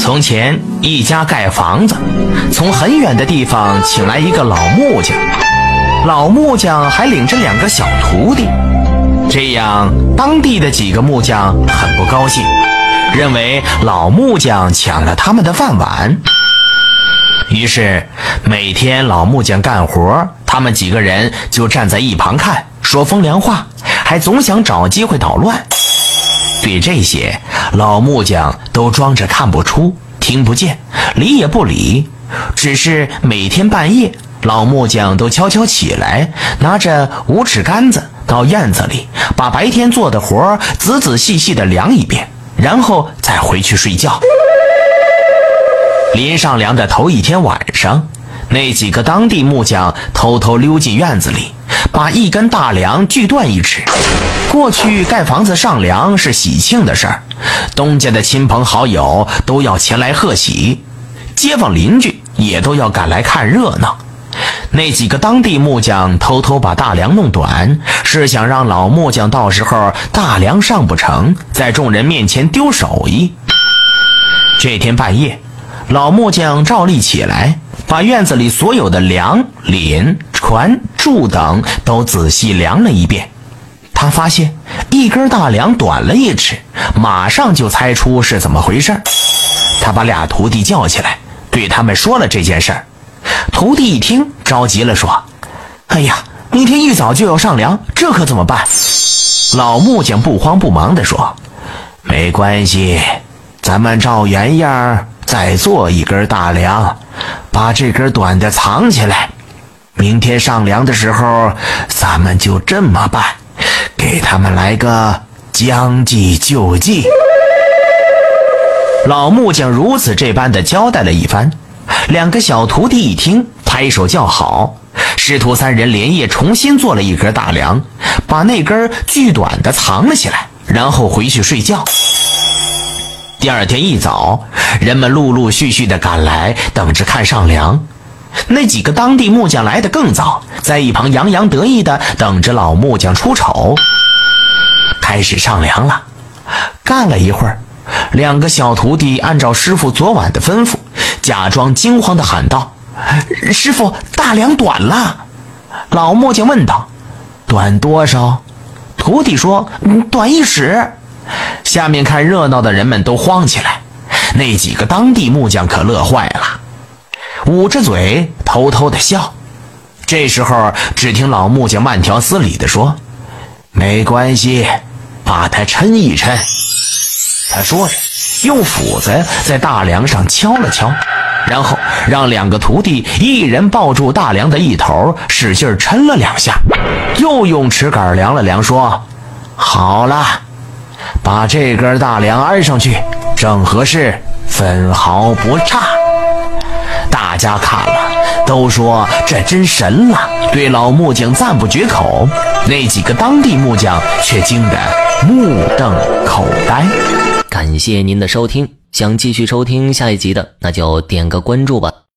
从前，一家盖房子，从很远的地方请来一个老木匠，老木匠还领着两个小徒弟。这样，当地的几个木匠很不高兴，认为老木匠抢了他们的饭碗。于是，每天老木匠干活，他们几个人就站在一旁看，说风凉话，还总想找机会捣乱。对这些，老木匠都装着看不出、听不见，理也不理。只是每天半夜，老木匠都悄悄起来，拿着五尺杆子到院子里，把白天做的活仔仔细细的量一遍，然后再回去睡觉。临上梁的头一天晚上，那几个当地木匠偷偷溜进院子里，把一根大梁锯断一尺。过去盖房子上梁是喜庆的事儿，东家的亲朋好友都要前来贺喜，街坊邻居也都要赶来看热闹。那几个当地木匠偷偷把大梁弄短，是想让老木匠到时候大梁上不成，在众人面前丢手艺。这天半夜。老木匠照例起来，把院子里所有的梁、檩、船、柱等都仔细量了一遍。他发现一根大梁短了一尺，马上就猜出是怎么回事。他把俩徒弟叫起来，对他们说了这件事儿。徒弟一听，着急了，说：“哎呀，明天一早就要上梁，这可怎么办？”老木匠不慌不忙地说：“没关系，咱们照原样。”再做一根大梁，把这根短的藏起来。明天上梁的时候，咱们就这么办，给他们来个将计就计。老木匠如此这般的交代了一番，两个小徒弟一听，拍手叫好。师徒三人连夜重新做了一根大梁，把那根锯短的藏了起来，然后回去睡觉。第二天一早，人们陆陆续续的赶来，等着看上梁。那几个当地木匠来的更早，在一旁洋洋得意的等着老木匠出丑。开始上梁了，干了一会儿，两个小徒弟按照师傅昨晚的吩咐，假装惊慌的喊道：“师傅，大梁短了！”老木匠问道：“短多少？”徒弟说：“短一尺。”下面看热闹的人们都慌起来，那几个当地木匠可乐坏了，捂着嘴偷偷的笑。这时候，只听老木匠慢条斯理地说：“没关系，把它抻一抻。”他说着，用斧子在大梁上敲了敲，然后让两个徒弟一人抱住大梁的一头，使劲抻了两下，又用尺杆量了量，说：“好了。”把这根大梁安上去，正合适，分毫不差。大家看了，都说这真神了，对老木匠赞不绝口。那几个当地木匠却惊得目瞪口呆。感谢您的收听，想继续收听下一集的，那就点个关注吧。